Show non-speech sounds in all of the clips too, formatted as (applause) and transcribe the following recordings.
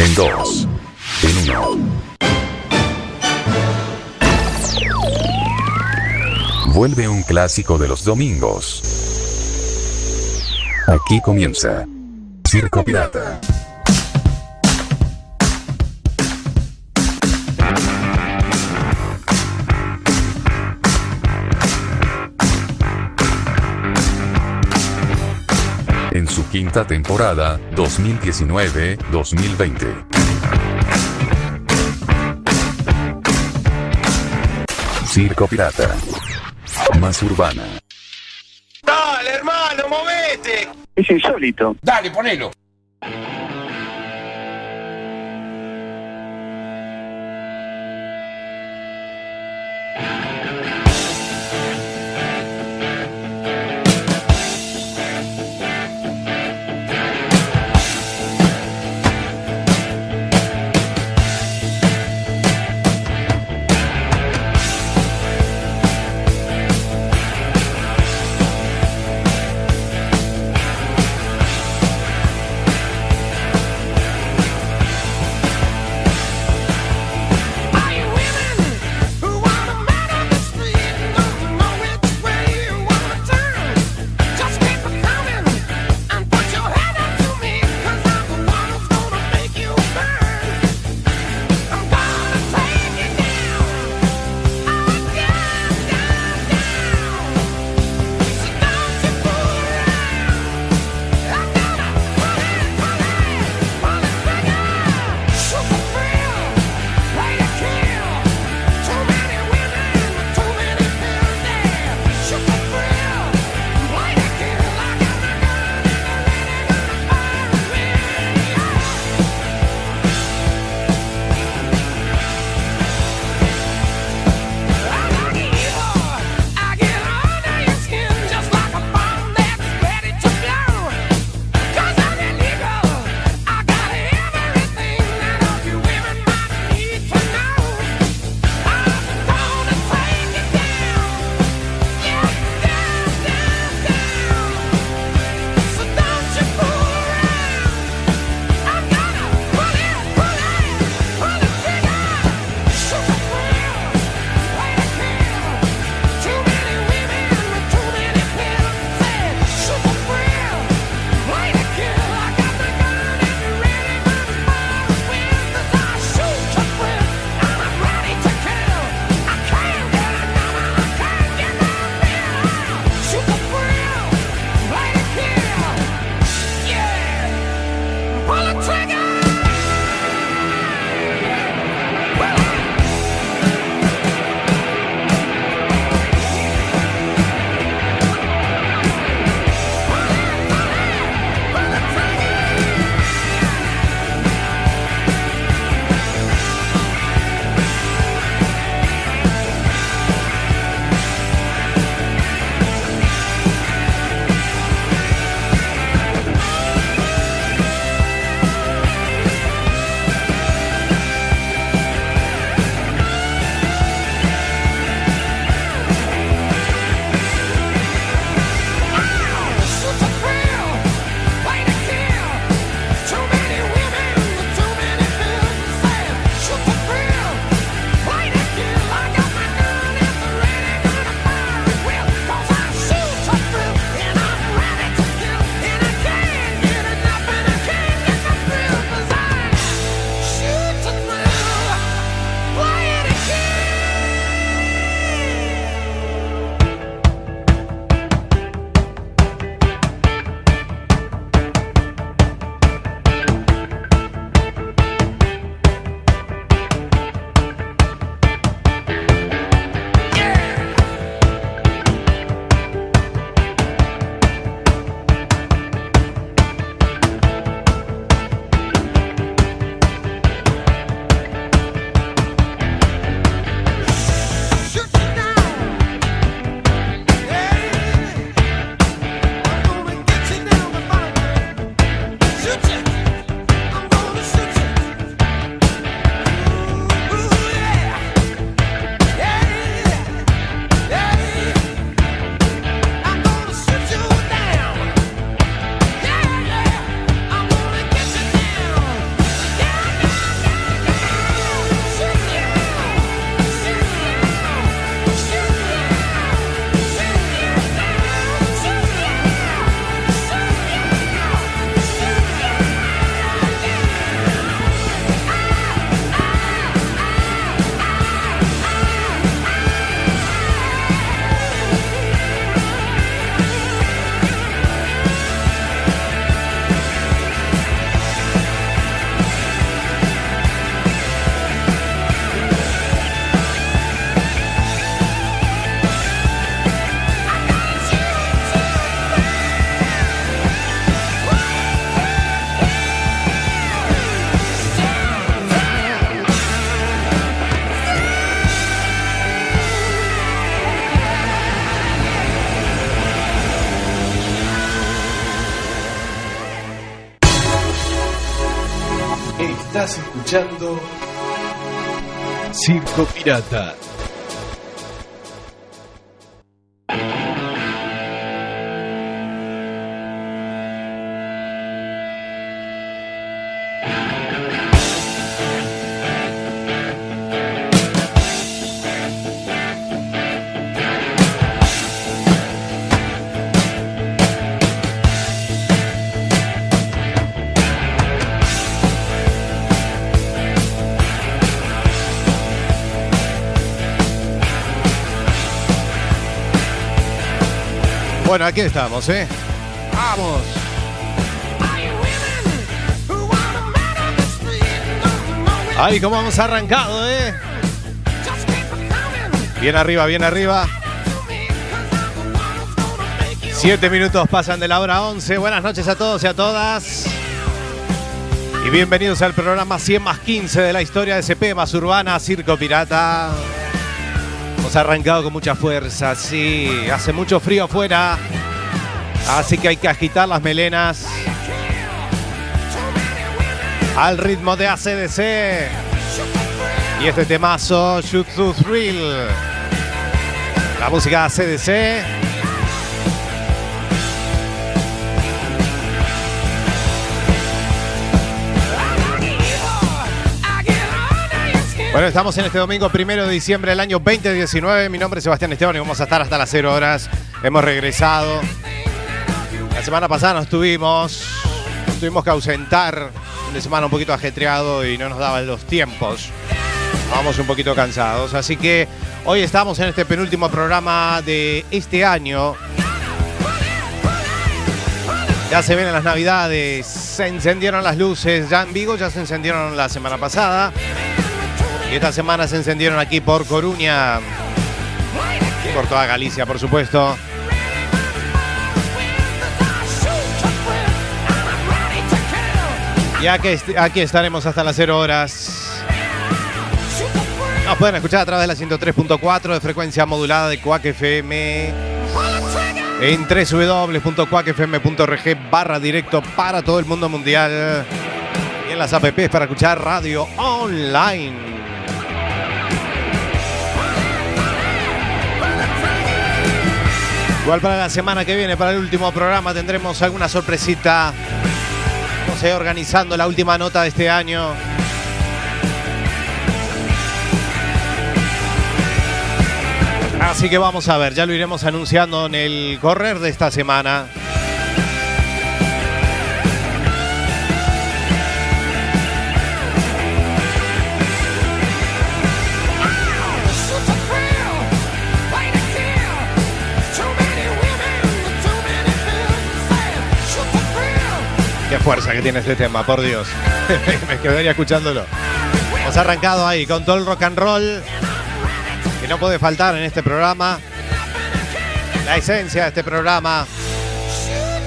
En dos. En uno. Vuelve un clásico de los domingos. Aquí comienza. Circo Pirata. Quinta temporada, 2019-2020. Circo Pirata. Más urbana. Dale, hermano, movete. Es insólito. Dale, ponelo. Pirata. Aquí estamos, ¿eh? ¡Vamos! Ahí como hemos arrancado, ¿eh? Bien arriba, bien arriba. Siete minutos pasan de la hora 11. Buenas noches a todos y a todas. Y bienvenidos al programa 100 más 15 de la historia de CP más urbana, Circo Pirata. Hemos arrancado con mucha fuerza, sí. Hace mucho frío afuera. Así que hay que agitar las melenas. Al ritmo de ACDC. Y este temazo, Shoot to Thrill. La música ACDC. Bueno, estamos en este domingo primero de diciembre del año 2019. Mi nombre es Sebastián Esteban y vamos a estar hasta las 0 horas. Hemos regresado. La semana pasada nos tuvimos, tuvimos que ausentar. Un de semana un poquito ajetreado y no nos daban los tiempos. Vamos un poquito cansados. Así que hoy estamos en este penúltimo programa de este año. Ya se ven las navidades, se encendieron las luces. Ya en Vigo ya se encendieron la semana pasada. Y esta semana se encendieron aquí por Coruña. Por toda Galicia, por supuesto. Y aquí, aquí estaremos hasta las 0 horas. Nos pueden escuchar a través de la 103.4 de frecuencia modulada de Cuac FM. En www.cuacfm.org barra directo para todo el mundo mundial. Y en las apps para escuchar radio online. Igual para la semana que viene, para el último programa, tendremos alguna sorpresita. Vamos a ir organizando la última nota de este año. Así que vamos a ver, ya lo iremos anunciando en el correr de esta semana. Qué fuerza que tiene este tema, por Dios. (laughs) Me quedaría escuchándolo. Hemos arrancado ahí con todo el rock and roll que no puede faltar en este programa. La esencia de este programa.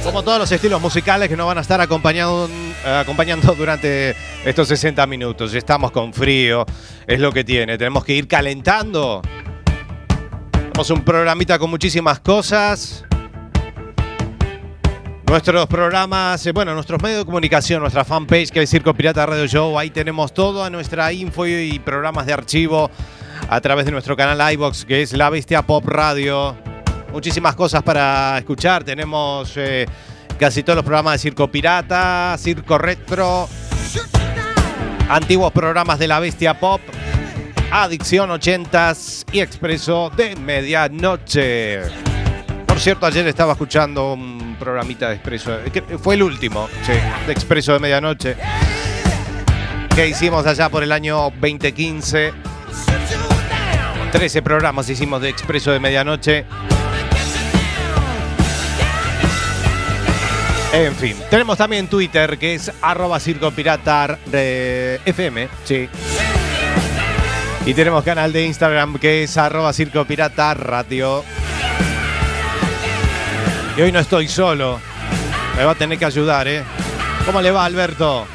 Como todos los estilos musicales que nos van a estar acompañando, acompañando durante estos 60 minutos. Estamos con frío, es lo que tiene. Tenemos que ir calentando. Tenemos un programita con muchísimas cosas. Nuestros programas, eh, bueno, nuestros medios de comunicación, nuestra fanpage que es Circo Pirata Radio Show, ahí tenemos todo a nuestra info y programas de archivo a través de nuestro canal iBox que es La Bestia Pop Radio. Muchísimas cosas para escuchar, tenemos eh, casi todos los programas de Circo Pirata, Circo Retro, antiguos programas de La Bestia Pop, Adicción 80s y Expreso de Medianoche. Por cierto, ayer estaba escuchando un programita de Expreso. Fue el último, sí, de Expreso de Medianoche. Que hicimos allá por el año 2015. 13 programas hicimos de Expreso de Medianoche. En fin, tenemos también Twitter que es arroba Circo Pirata FM, sí. Y tenemos canal de Instagram que es arroba Circo Pirata Radio. Y hoy no estoy solo. Me va a tener que ayudar, ¿eh? ¿Cómo le va, Alberto?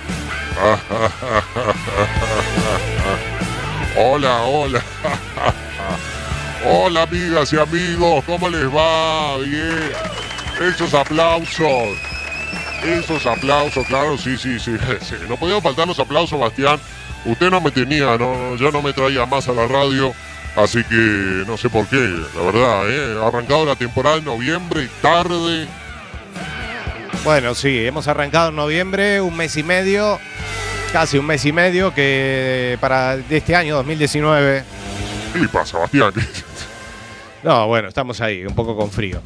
(laughs) hola, hola. (laughs) hola, amigas y amigos. ¿Cómo les va? Bien. Esos aplausos. Esos aplausos, claro, sí, sí, sí. (laughs) sí. No podían faltar los aplausos, Bastián. Usted no me tenía, no, ya no me traía más a la radio. Así que no sé por qué, la verdad, ¿eh? Ha arrancado la temporada en noviembre y tarde. Bueno, sí, hemos arrancado en noviembre, un mes y medio, casi un mes y medio que para de este año 2019. ¿Qué le pasa, Bastián? (laughs) No, bueno, estamos ahí, un poco con frío.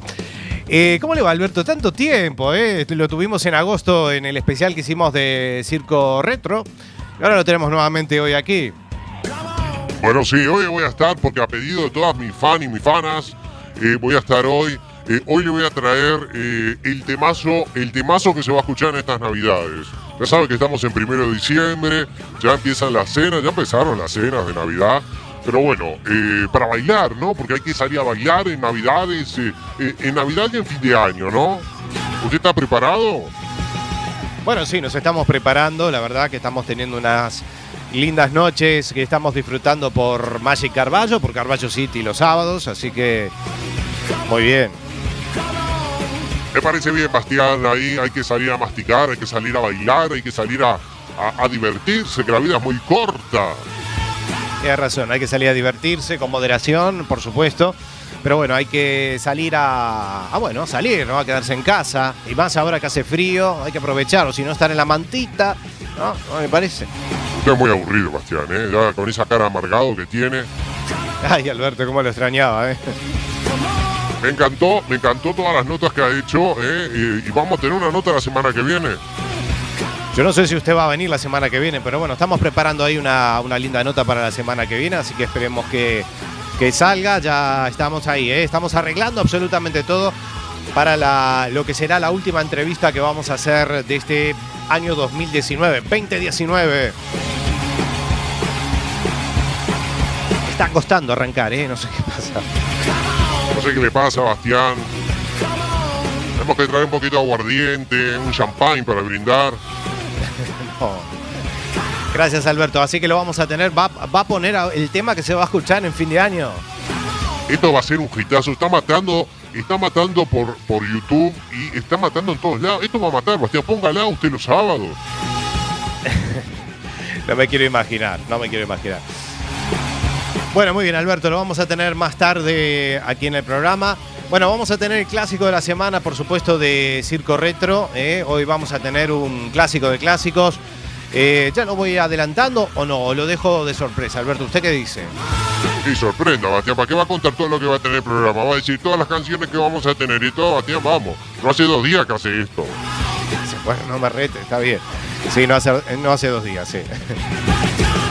Eh, ¿Cómo le va, Alberto? Tanto tiempo, ¿eh? Lo tuvimos en agosto en el especial que hicimos de Circo Retro. Y ahora lo tenemos nuevamente hoy aquí. Bueno, sí, hoy voy a estar, porque a pedido de todas mis fans y mis fanas, eh, voy a estar hoy. Eh, hoy le voy a traer eh, el temazo, el temazo que se va a escuchar en estas navidades. Ya sabe que estamos en primero de diciembre, ya empiezan las cenas, ya empezaron las cenas de Navidad. Pero bueno, para bailar, ¿no? Porque hay que salir a bailar en Navidades, en Navidad y en fin de año, ¿no? ¿Usted está preparado? Bueno, sí, nos estamos preparando. La verdad que estamos teniendo unas lindas noches que estamos disfrutando por Magic Carballo, por Carballo City los sábados. Así que muy bien. Me parece bien, Bastián, ahí hay que salir a masticar, hay que salir a bailar, hay que salir a, a- a divertirse, que la vida es muy corta. Tienes razón, hay que salir a divertirse con moderación, por supuesto. Pero bueno, hay que salir a, a, bueno, salir, ¿no? A quedarse en casa. Y más ahora que hace frío, hay que aprovechar. O si no, estar en la mantita, ¿no? ¿No me parece? Usted es muy aburrido, Bastián, ¿eh? Ya con esa cara amargado que tiene. Ay, Alberto, cómo lo extrañaba, ¿eh? Me encantó, me encantó todas las notas que ha hecho, ¿eh? Y, y vamos a tener una nota la semana que viene. Yo no sé si usted va a venir la semana que viene, pero bueno, estamos preparando ahí una, una linda nota para la semana que viene, así que esperemos que, que salga. Ya estamos ahí, ¿eh? estamos arreglando absolutamente todo para la, lo que será la última entrevista que vamos a hacer de este año 2019, 2019. Está costando arrancar, ¿eh? No sé qué pasa. No sé qué le pasa, Bastián. Tenemos que traer un poquito de aguardiente, un champán para brindar. (laughs) No. Gracias, Alberto. Así que lo vamos a tener. Va, va a poner el tema que se va a escuchar en fin de año. Esto va a ser un hitazo. Está matando, está matando por, por YouTube y está matando en todos lados. Esto va a matar, Bastián. Póngala usted los sábados. (laughs) No me quiero imaginar, no me quiero imaginar. Bueno, muy bien, Alberto, lo vamos a tener más tarde aquí en el programa. Bueno, vamos a tener el clásico de la semana, por supuesto, de Circo Retro. ¿eh? Hoy vamos a tener un clásico de clásicos. Eh, ¿Ya lo voy adelantando o no? ¿O lo dejo de sorpresa? Alberto, ¿usted qué dice? Y sorprenda, Bastián. ¿Para qué va a contar todo lo que va a tener el programa? Va a decir todas las canciones que vamos a tener y todo, Bastián, vamos. No hace dos días que hace esto. (laughs) Bueno, no me rete, está bien. Sí, no hace, no hace dos días, sí. (laughs)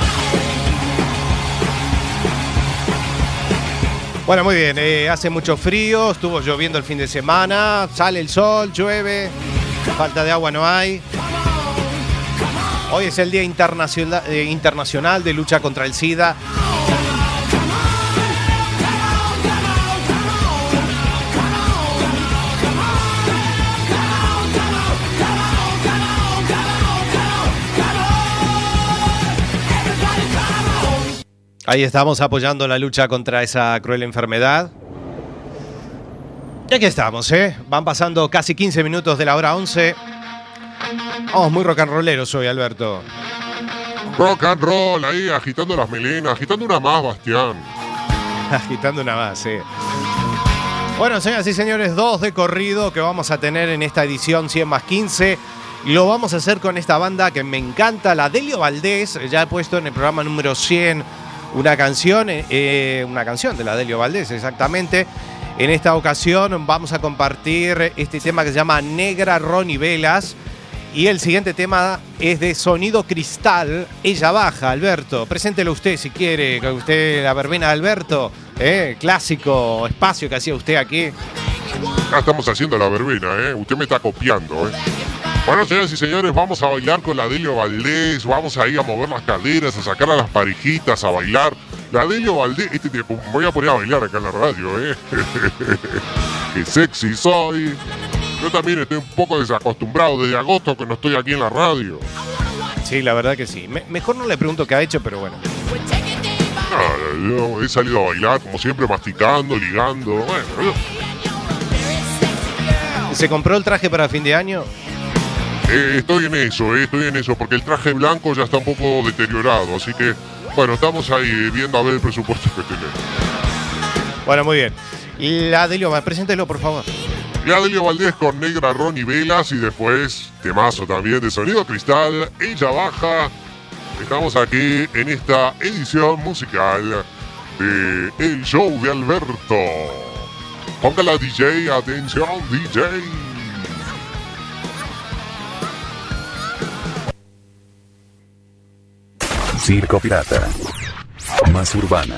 Bueno, muy bien, eh, hace mucho frío, estuvo lloviendo el fin de semana, sale el sol, llueve, falta de agua no hay. Hoy es el Día Internacional, eh, internacional de Lucha contra el SIDA. Ahí estamos apoyando la lucha contra esa cruel enfermedad. Y aquí estamos, ¿eh? Van pasando casi 15 minutos de la hora 11. Vamos muy rock and rolleros hoy, Alberto. Rock and roll ahí, agitando las melenas, agitando una más, Bastián. (laughs) Agitando una más, sí. Bueno, señoras y señores, dos de corrido que vamos a tener en esta edición 100 más 15. Y lo vamos a hacer con esta banda que me encanta, la Delio Valdés. Ya he puesto en el programa número 100 una canción, eh, una canción de la Delio Valdés, exactamente. En esta ocasión vamos a compartir este tema que se llama Negra Ronnie Velas. Y el siguiente tema es de Sonido Cristal, Ella Baja, Alberto. Preséntelo usted si quiere, que usted la verbena de Alberto, ¿eh? clásico espacio que hacía usted aquí. Ya estamos haciendo la verbena, ¿eh? Usted me está copiando, ¿eh? Bueno, señoras y señores, vamos a bailar con la Delio Valdés, vamos a ir a mover las caderas, a sacar a las parejitas, a bailar. La Delio Valdés, este te voy a poner a bailar acá en la radio, ¿eh? (laughs) Qué sexy soy. Yo también estoy un poco desacostumbrado desde agosto que no estoy aquí en la radio. Sí, la verdad que sí. Me- mejor no le pregunto qué ha hecho, pero bueno. Yo he salido a bailar, como siempre, masticando, ligando. Bueno, yo- ¿Se compró el traje para fin de año? Eh, estoy en eso, eh, estoy en eso, porque el traje blanco ya está un poco deteriorado, así que, bueno, estamos ahí viendo a ver el presupuesto que tenemos. Bueno, muy bien. La Delio, preséntelo, por favor. Gladelio Valdés con Negra Ronnie Velas y después temazo también de Sonido Cristal, Ella Baja. Estamos aquí en esta edición musical de El Show de Alberto. Póngala DJ, atención DJ. Circo Pirata. Más urbana.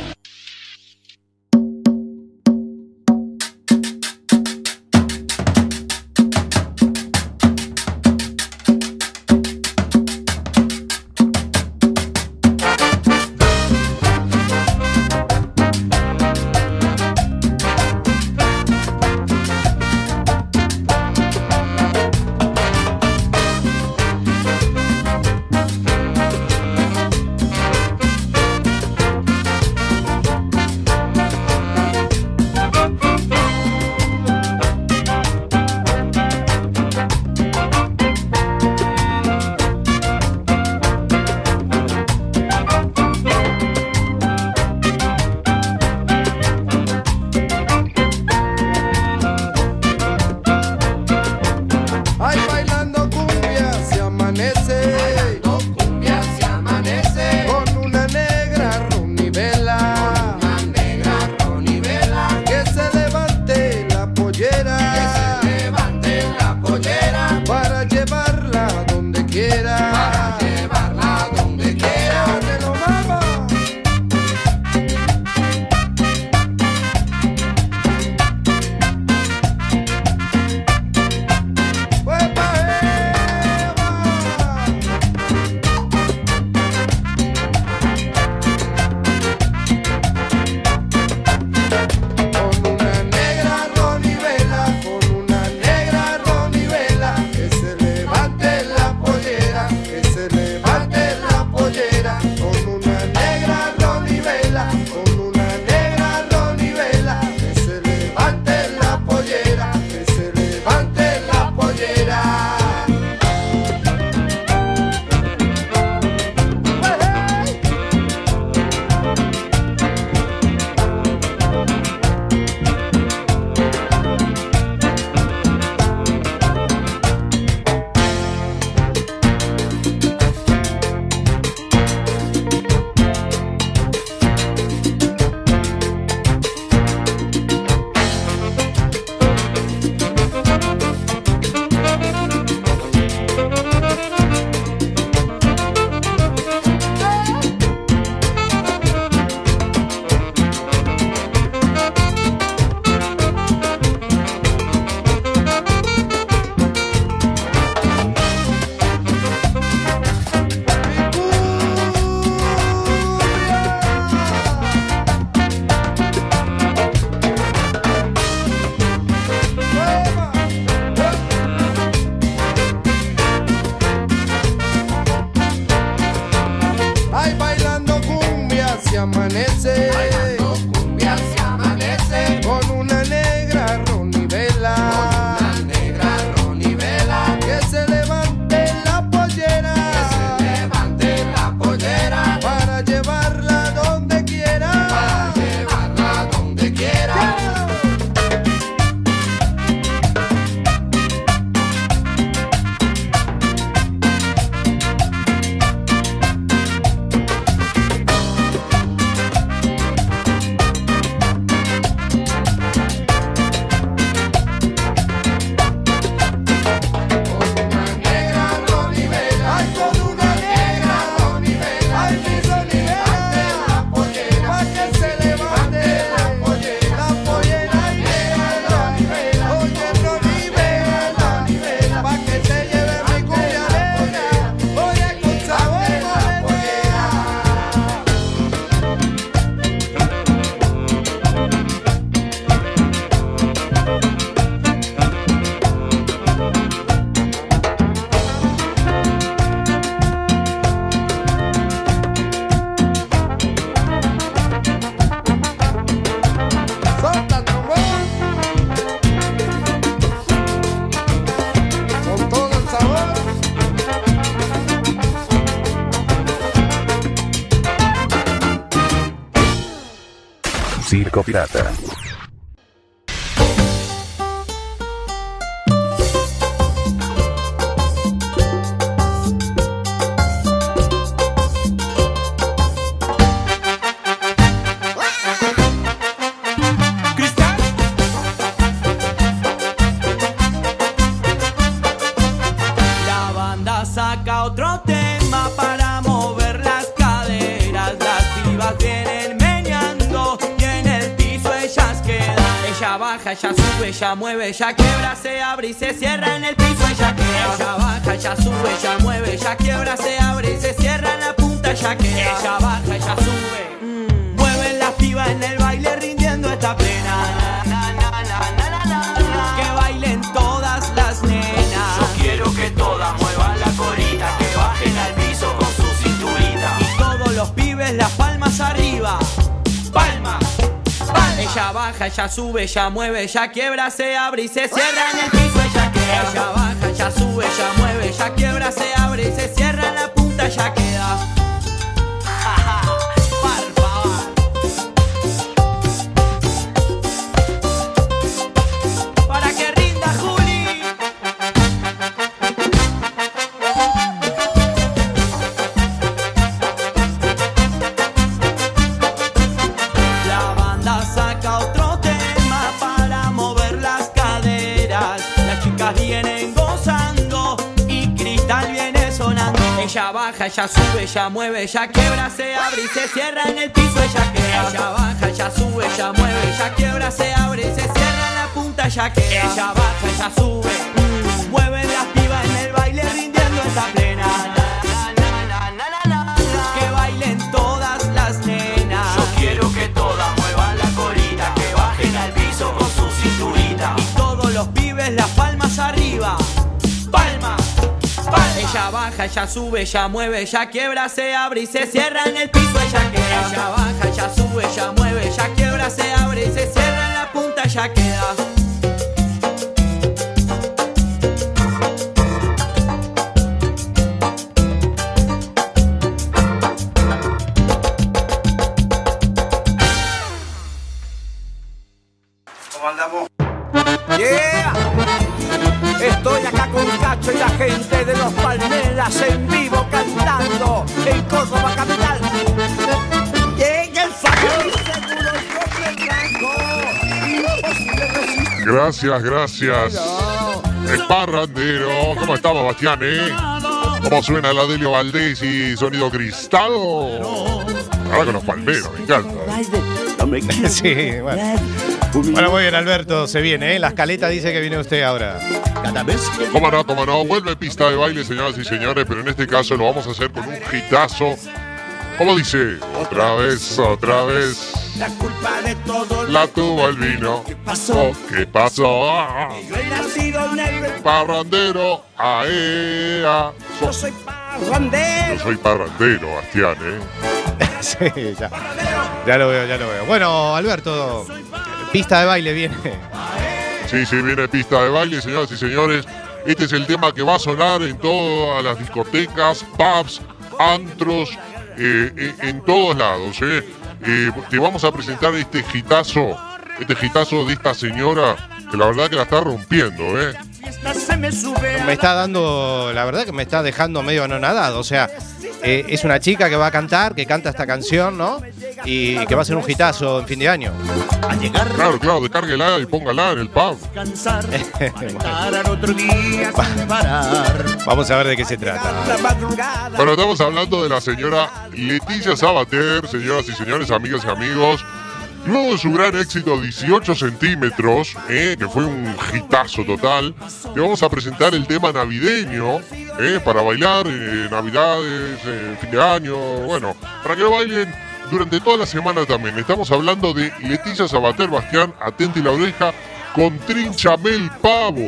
amanece. Pirata. Ella sube, ella mueve, ella quiebra, se abre y se cierra en el piso. Ella queda. Ella baja, ella sube, ella mueve, ella quiebra, se abre y se cierra en la punta. Ella queda. Ella baja, ella sube. Baja, ella sube, ella mueve, ella quiebra, se abre y se cierra en el piso. Ella queda. Ella baja, ella sube, ella mueve, ella quiebra, se abre y se cierra en la punta. Ella queda. Baja, ella sube, ella mueve, ella quiebra, se abre y se cierra en el piso. Ella queda. Ella baja, ella sube, ella mueve, ella quiebra, se abre y se cierra en la punta. Ella queda. Ella baja, ella sube. Mueven las pibas en el baile rindiendo esta plena. Baja, ella sube, ella mueve, ella quiebra, se abre y se cierra en el piso. Ella queda. Ella baja, ella sube, ella mueve, ella quiebra, se abre y se cierra en la punta. Ella queda. Gracias, gracias. Esparrandero. ¿Cómo estamos, Bastián, eh? ¿Cómo suena la Delio Valdés y sonido cristal? Ahora con los palmeros, me encanta. (laughs) Sí, bueno. Bueno, muy bien, Alberto, se viene, ¿eh? La escaleta dice que viene usted ahora. Cómo no, cómo no. Vuelve pista de baile, señoras y señores, pero en este caso lo vamos a hacer con un hitazo. ¿Cómo dice? Otra vez, otra vez. La culpa de todo La tuvo el vino. ¿Qué pasó? Oh, ¿Qué pasó? Ah, Yo he nacido negro Parrandero, aea. yo soy Yo parrandero. soy parrandero, Bastián, ¿eh? (laughs) Sí, ya. Ya lo veo, ya lo veo. Bueno, Alberto, pista de baile viene. Sí, sí, viene pista de baile, señoras y señores. Este es el tema que va a sonar en todas las discotecas, pubs, antros, eh, eh, en todos lados. Eh. Eh, te vamos a presentar este gitazo, este gitazo de esta señora que la verdad que la está rompiendo, ¿eh? Me está dando, la verdad que me está dejando medio anonadado. O sea, eh, es una chica que va a cantar, que canta esta canción, ¿no? Y que va a ser un hitazo en fin de año. a llegar Claro, claro, descárguela y póngala en el pub. (laughs) otro día. Vamos a ver de qué se trata. Bueno, estamos hablando de la señora Leticia Sabater, señoras y señores, amigas y amigos. Luego de su gran éxito 18 centímetros, eh, que fue un hitazo total, le vamos a presentar el tema navideño eh, para bailar en Navidades, en fin de año, bueno, para que lo bailen durante toda la semana también. Estamos hablando de Leticia Sabater, Bastián, atente la oreja, con Trinchamel Pavo.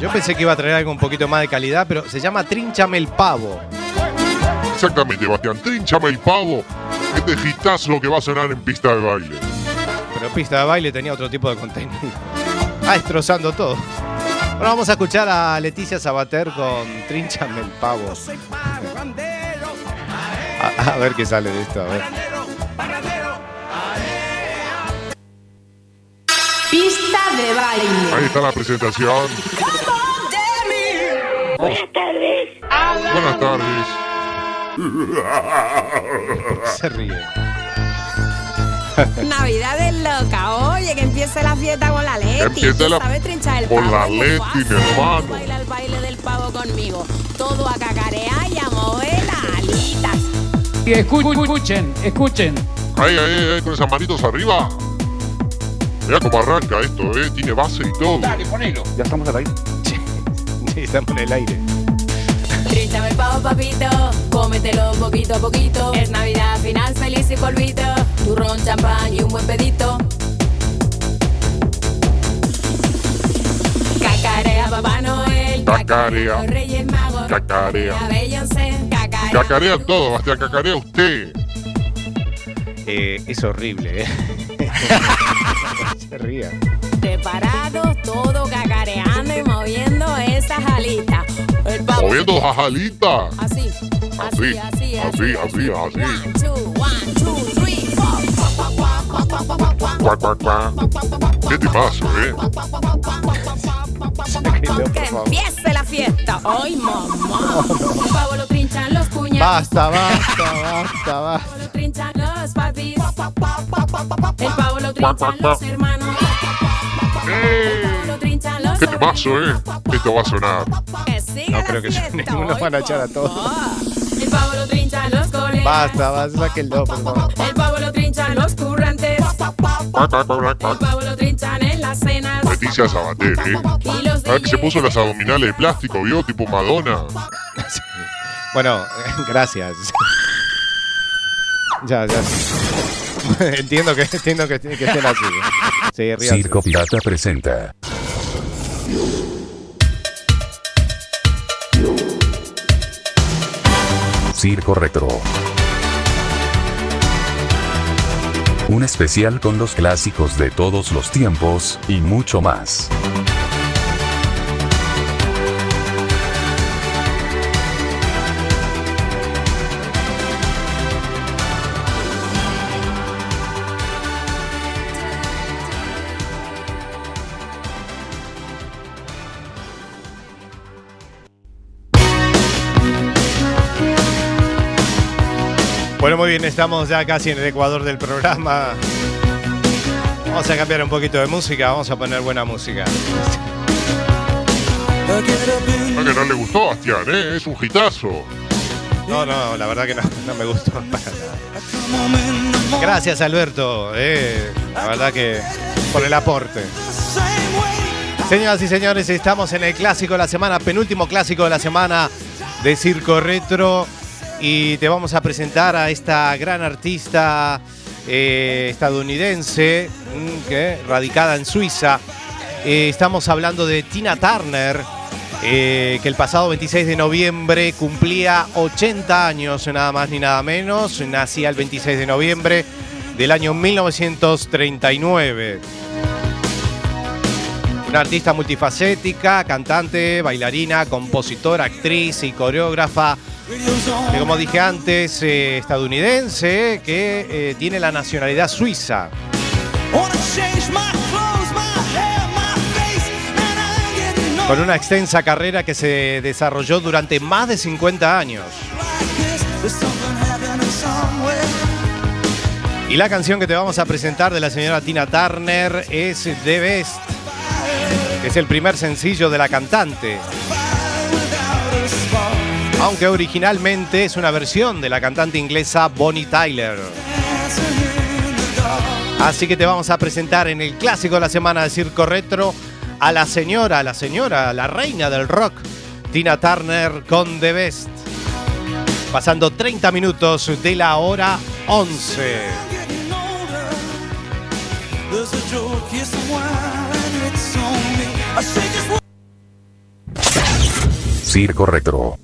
Yo pensé que iba a traer algo un poquito más de calidad, pero se llama Trinchame el Pavo. Exactamente, Bastián, Trinchame el Pavo, te este lo que va a sonar en pista de baile. Pero pista de baile tenía otro tipo de contenido. (laughs) Ah, destrozando todo. Ahora vamos a escuchar a Leticia Sabater con Trinchame el pavo. A, a, ver qué sale de esto, a ver. Pista de baile. Ahí está la presentación. Buenas tardes. Buenas tardes. (laughs) Se ríe. (laughs) Navidad es loca, oye, que empiece la fiesta con la Leti. empiece Tú la- sabes trinchar el con pavo, la Leti, mi hermano. Baila el baile del pavo conmigo. Todo a cacarear y a mover las alitas. Y escuchen, escuchen. Ahí, ahí, ahí, con esas manitos arriba. Mira cómo arranca esto, ¿eh? Tiene base y todo. Dale, ponelo. Ya estamos al aire. Sí, (laughs) estamos en el aire. Trinchame el pavo, papito, cómetelo poquito a poquito. Es Navidad, final feliz y polvito. Turrón, champán y un buen pedito. Cacarea, Papá Noel. Cacarea. los Reyes Magos. Cacarea. Cacarea. Cacarea todo, Bastián, cacarea usted. Eh, es horrible, ¿eh? (laughs) Se ría. Preparados, todo cacareando y moviendo esas alitas. El pavo. Moviendo jajalita. Así, Así, así, así, así. One, two, one, two, three, four. Cuac, cuac, cuac. Qué tipazo, ¿eh? Que empiece la fiesta. ¡Ay, mamá! El pavo lo trinchan los cuñados. Basta, basta, basta, basta. Lo trinchan los papis. El pavo lo trinchan los hermanos. Los Qué tipazo, ¿eh? Esto va a sonar. Que No creo que ninguno ¡Ay, van a echar a todos. El pavo lo trinchan los colegas. Basta, basta, saque el do, por favor. El pavo lo trinchan los currantes. El pavo lo trinchan en las cenas. Leticia Sabater, ¿eh? A ver que se puso las abdominales de plástico, ¿vio? Tipo Madonna. (laughs) Bueno, (laughs) gracias. (laughs) Ya, ya. (laughs) entiendo que entiendo que, que estén así. Sí, ríanse. Circo Pirata presenta. Circo Retro. Un especial con los clásicos de todos los tiempos y mucho más. Bueno, muy bien, estamos ya casi en el ecuador del programa. Vamos a cambiar un poquito de música, vamos a poner buena música. No, que no le gustó, Bastián, ¿eh? Es un hitazo. No, no, la verdad que no, no me gustó para nada. Gracias, Alberto. eh, la verdad que por el aporte. Señoras y señores, estamos en el clásico de la semana, penúltimo clásico de la semana de Circo Retro. Y te vamos a presentar a esta gran artista eh, estadounidense, mm, radicada en Suiza. Eh, estamos hablando de Tina Turner, eh, que el pasado 26 de noviembre cumplía 80 años, nada más ni nada menos. Nacía el 26 de noviembre del año 1939. Una artista multifacética, cantante, bailarina, compositora, actriz y coreógrafa, como dije antes, eh, estadounidense, que eh, tiene la nacionalidad suiza. Con una extensa carrera que se desarrolló durante más de 50 años. Y la canción que te vamos a presentar de la señora Tina Turner es The Best, es el primer sencillo de la cantante. Aunque originalmente es una versión de la cantante inglesa Bonnie Tyler. Así que te vamos a presentar en el clásico de la semana de Circo Retro a la señora, la señora, la reina del rock, Tina Turner con The Best. Pasando 30 minutos de la hora 11. Circo Retro.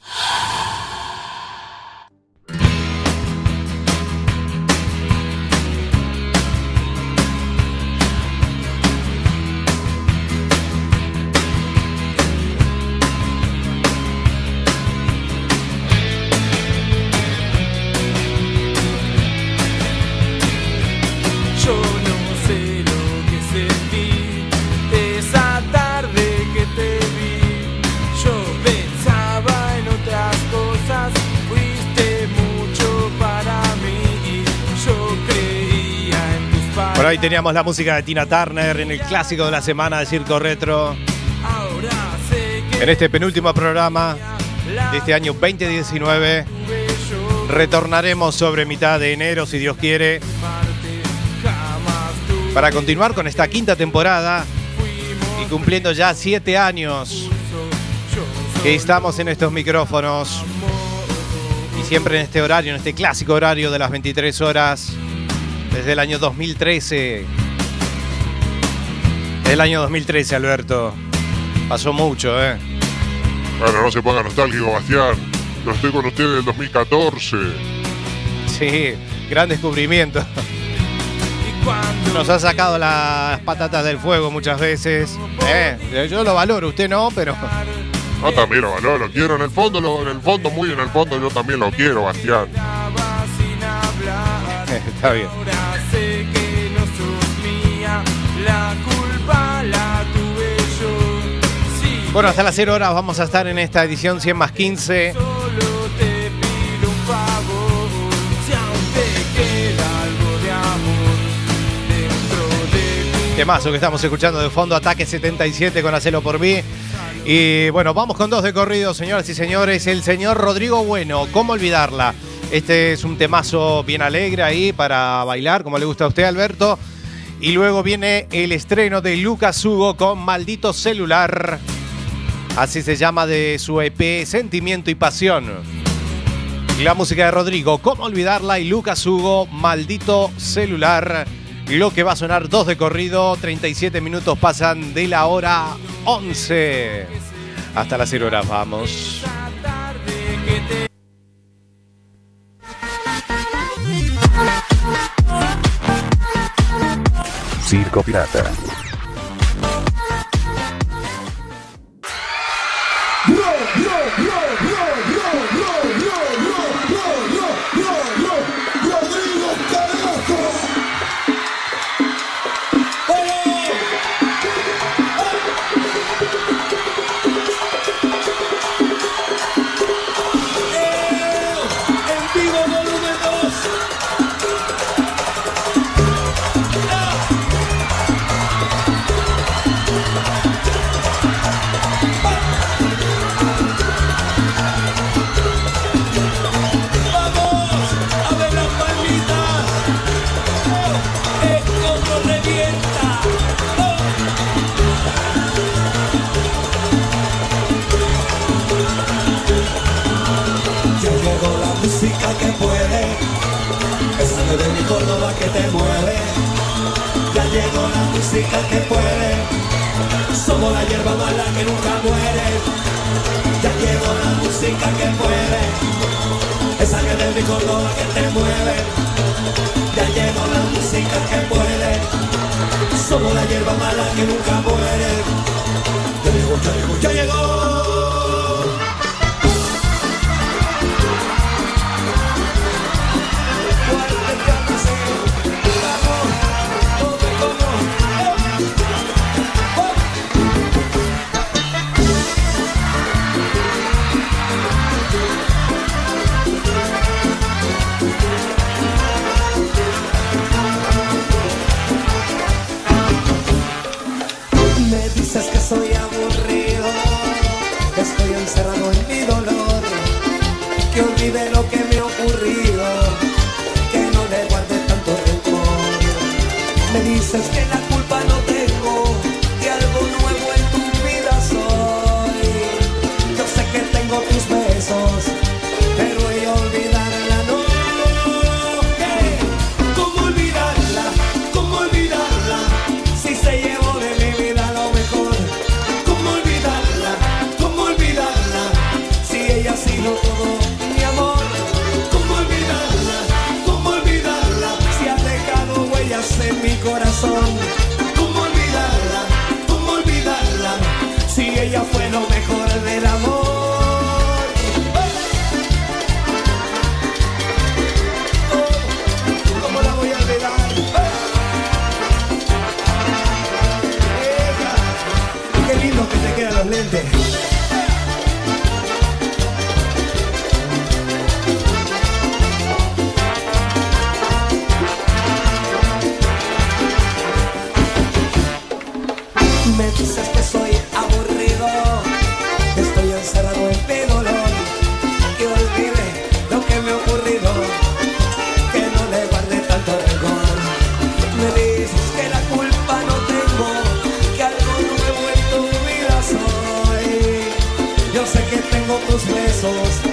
Por ahí teníamos la música de Tina Turner en el clásico de la semana de Circo Retro. En este penúltimo programa de este año 2019 retornaremos sobre mitad de enero, si Dios quiere, para continuar con esta quinta temporada y cumpliendo ya siete años que estamos en estos micrófonos y siempre en este horario, en este clásico horario de las 23 horas, desde el año 2013. El año 2013, Alberto. Pasó mucho, ¿eh? Bueno, no se ponga nostálgico, Bastián. Yo estoy con usted del 2014. Sí, gran descubrimiento. Nos ha sacado las patatas del fuego muchas veces. Eh, yo lo valoro, usted no, pero Yo también lo valoro, lo quiero en el fondo, lo- en el fondo, muy en el fondo, yo también lo quiero, Bastián. (laughs) Está bien. La culpa la tuve yo. Bueno, hasta las 0 horas vamos a estar en esta edición 100 más 15. solo te pido un favor. Si aún te queda algo de amor dentro de mí. Temazo que estamos escuchando de fondo, Ataque 77 con Hacelo por mí. Y bueno, vamos con dos de corrido, señoras y señores. El señor Rodrigo Bueno, ¿cómo olvidarla? Este es un temazo bien alegre ahí para bailar, como le gusta a usted, Alberto. Y luego viene el estreno de Lucas Hugo con Maldito Celular. Así se llama de su EP Sentimiento y Pasión. La música de Rodrigo, ¿cómo olvidarla? Y Lucas Hugo, Maldito Celular. Lo que va a sonar dos de corrido, 37 minutos pasan de la hora 11. Hasta las 0 horas vamos. Circo Pirata. Que puede, somos la hierba mala que nunca muere. Ya llegó la música que puede, esa que de mi Córdoba que te mueve. Ya llegó la música que puede, somos la hierba mala que nunca muere. Ya llegó, ya llegó, ya llegó. Souls.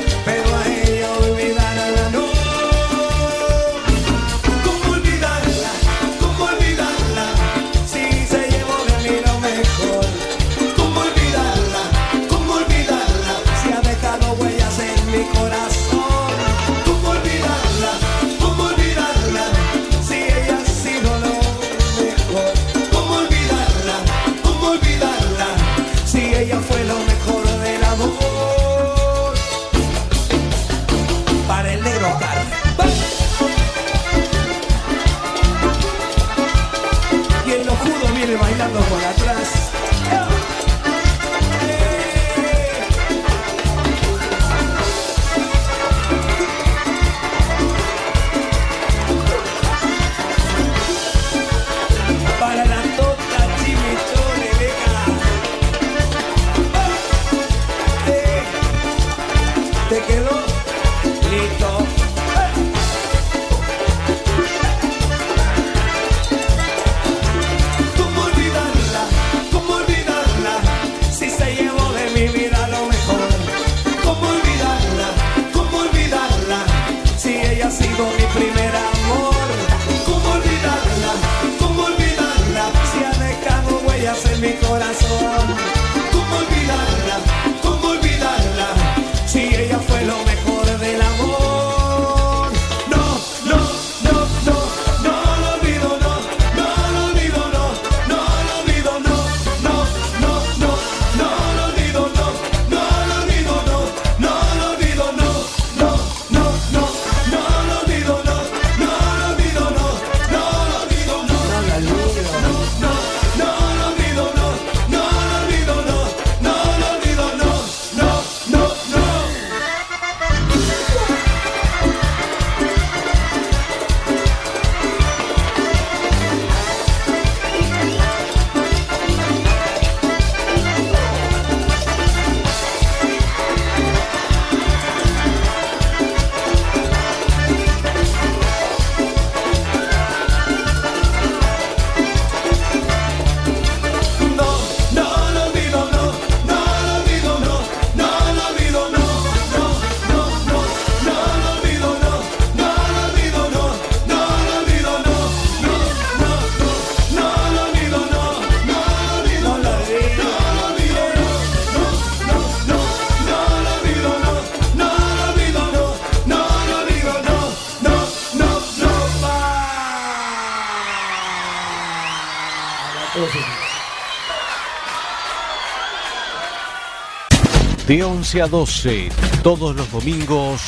11 a 12, todos los domingos,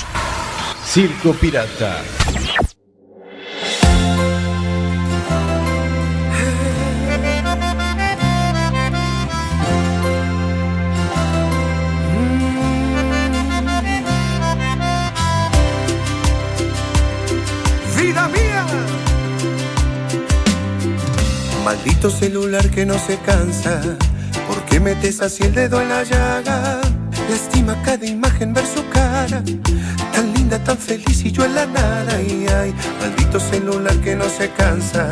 Circo Pirata. vida mía. Maldito celular que no se cansa, ¿por qué metes así el dedo en la llaga? Lastima cada imagen ver su cara, tan linda, tan feliz y yo en la nada. Y ay, maldito celular que no se cansa,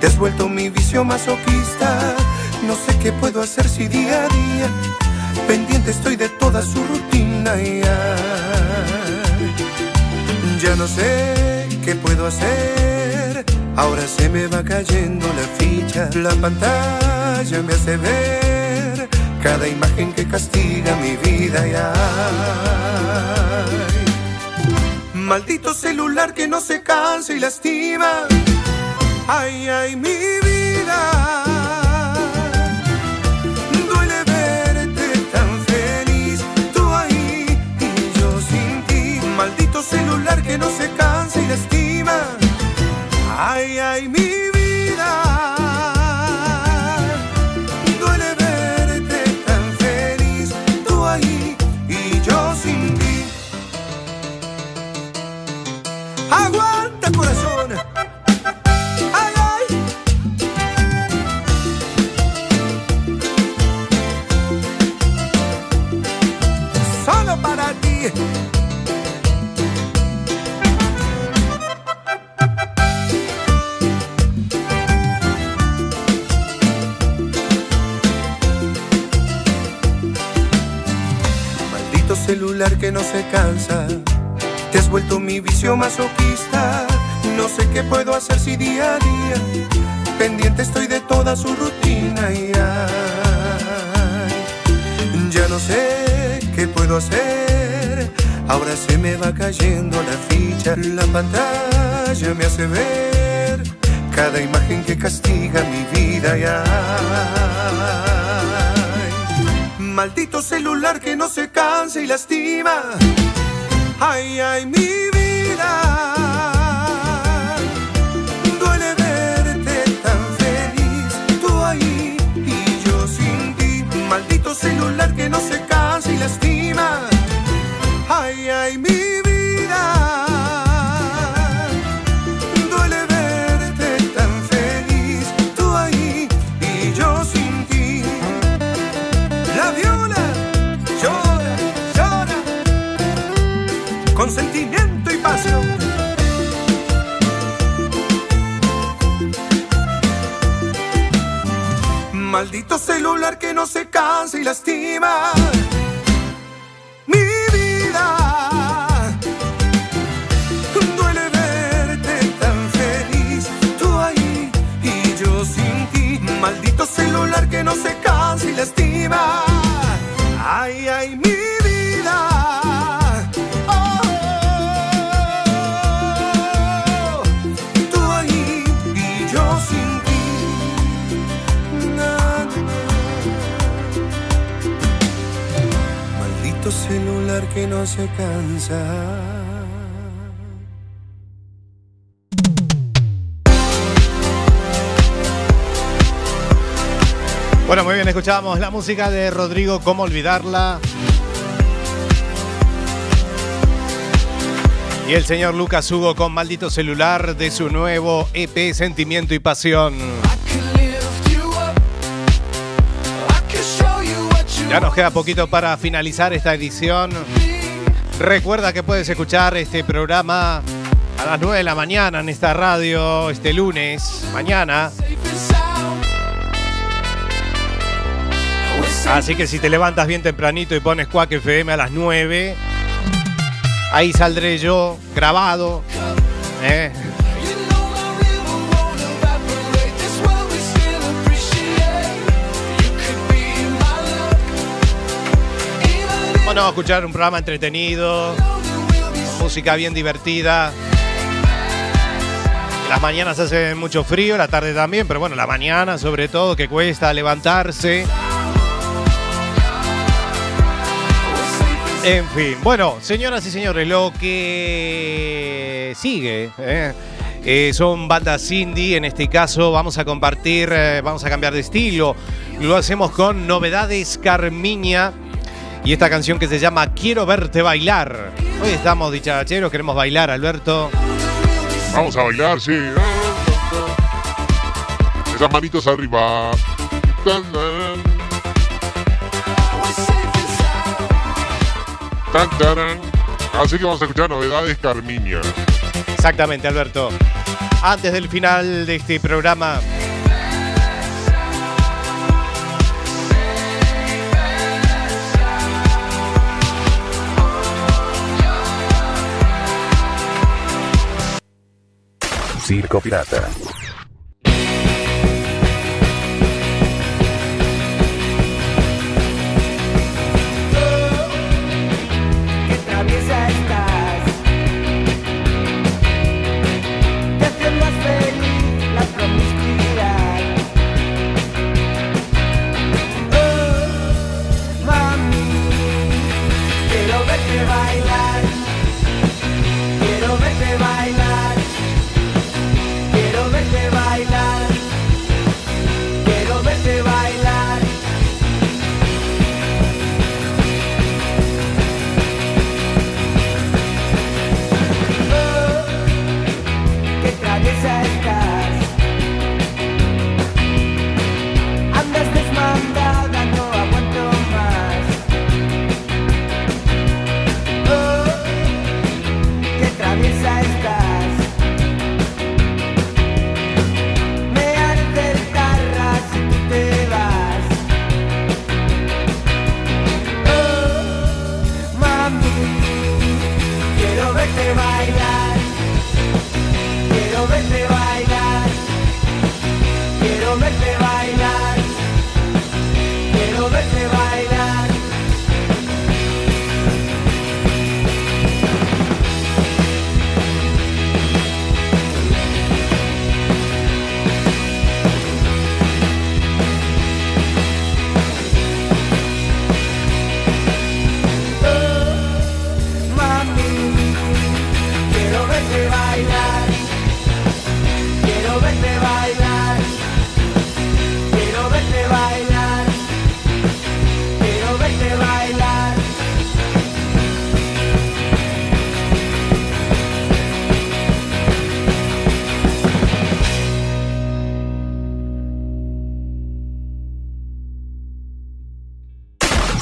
te has vuelto mi vicio masoquista. No sé qué puedo hacer si día a día pendiente estoy de toda su rutina. Y ay, ya no sé qué puedo hacer. Ahora se me va cayendo la ficha. La pantalla me hace ver cada imagen que castiga mi vida. Y ay, maldito celular que no se cansa y lastima. Ay, ay, mi vida. Duele verte tan feliz, tú ahí y yo sin ti. Maldito celular que no se cansa que no se cansa. Te has vuelto mi vicio masoquista. No sé qué puedo hacer si día a día pendiente estoy de toda su rutina. Y ya no sé qué puedo hacer. Ahora se me va cayendo la ficha. La pantalla me hace ver cada imagen que castiga mi vida. Y maldito celular que no se cansa y lastima. Ay, ay, mi vida. Duele verte tan feliz, tú ahí y yo sin ti. Maldito celular que no se cansa y lastima. Ay, ay, mi Maldito celular que no se cansa y lastima. Mi vida. Duele verte tan feliz, tú ahí y yo sin ti. Maldito celular que no se día que no se cansa. Bueno, muy bien, escuchábamos la música de Rodrigo, ¿cómo olvidarla? Y el señor Lucas Hugo con Maldito Celular de su nuevo EP Sentimiento y Pasión. Ya nos queda poquito para finalizar esta edición. Recuerda que puedes escuchar este programa a las 9 de la mañana en esta radio este lunes, mañana. Así que si te levantas bien tempranito y pones Quack FM a las 9, ahí saldré yo grabado. ¿eh? A escuchar un programa entretenido, música bien divertida. Las mañanas hace mucho frío, la tarde también, pero bueno, la mañana sobre todo que cuesta levantarse. En fin, bueno, señoras y señores, lo que sigue eh, eh, son bandas indie. En este caso, vamos a compartir, eh, vamos a cambiar de estilo. Lo hacemos con Novedades Carmiña y esta canción que se llama Quiero verte bailar. Hoy estamos dichacheros, queremos bailar, Alberto. Vamos a bailar, sí. Esas manitos arriba. Tan, tan. Así que vamos a escuchar novedades Carmiña. Exactamente, Alberto. Antes del final de este programa. Circo Pirata.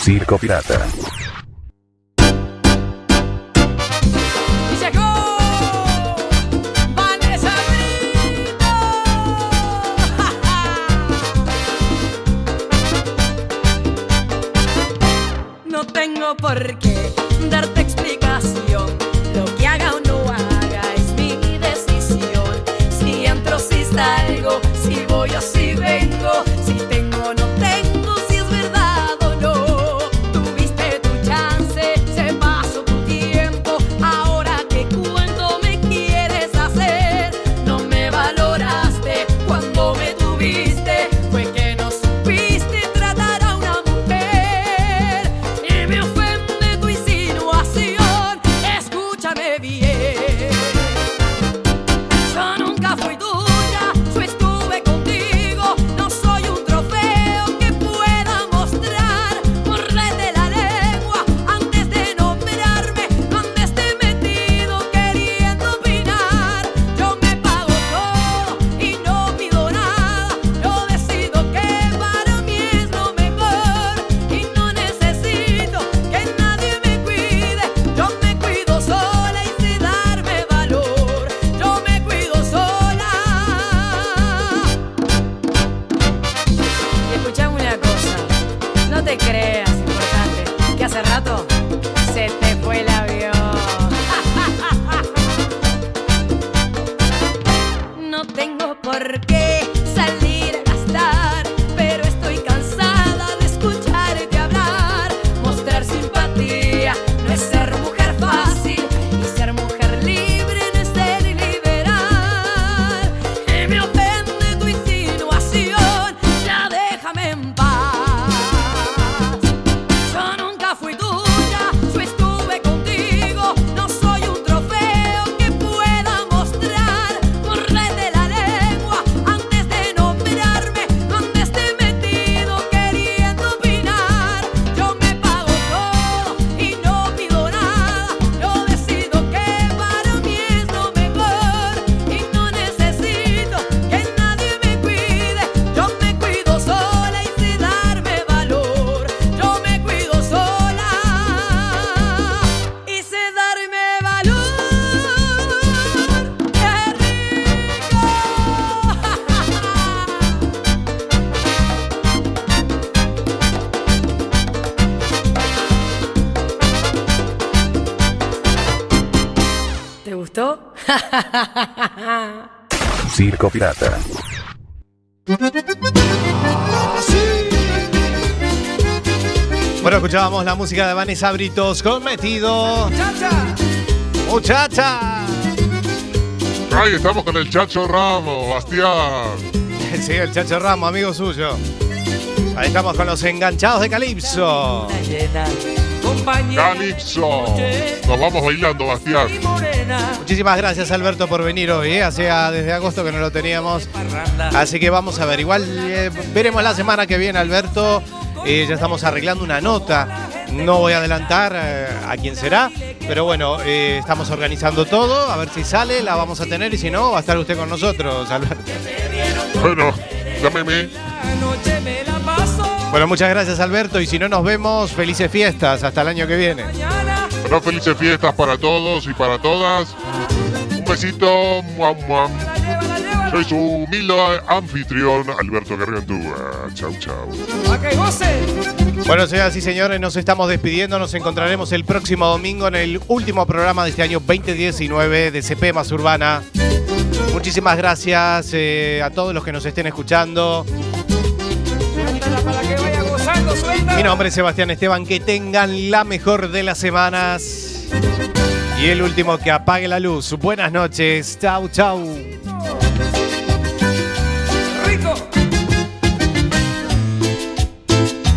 Circo Pirata. Pirata. Bueno, escuchábamos la música de Vanessa Britos con Metido. Muchacha. Ahí estamos con el Chacho Ramos, Bastián. (laughs) Sí, el Chacho Ramos, amigo suyo. Ahí estamos con los enganchados de Calipso. Calipso. Nos vamos bailando, Bastián. Muchísimas gracias, Alberto, por venir hoy. ¿eh? Hacía desde agosto que no lo teníamos. Así que vamos a ver. Igual eh, veremos la semana que viene, Alberto. Eh, ya estamos arreglando una nota. No voy a adelantar eh, a quién será. Pero bueno, estamos organizando todo. A ver si sale, la vamos a tener. Y si no, va a estar usted con nosotros, Alberto. Bueno, llámeme. Bueno, muchas gracias, Alberto. Y si no nos vemos, felices fiestas. Hasta el año que viene. Bueno, felices fiestas para todos y para todas. Un besito. muam, muam. Soy su humilde anfitrión, Alberto Gargantúa. Chau, chau. Bueno, señoras y señores, nos estamos despidiendo. Nos encontraremos el próximo domingo en el último programa de este año 2019 de CP Más Urbana. Muchísimas gracias eh, a todos los que nos estén escuchando. Para que vaya gozando. Mi nombre es Sebastián Esteban. Que tengan la mejor de las semanas. Y el último que apague la luz. Buenas noches. Chau, chau. Rico.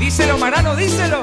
Díselo, Marano, díselo.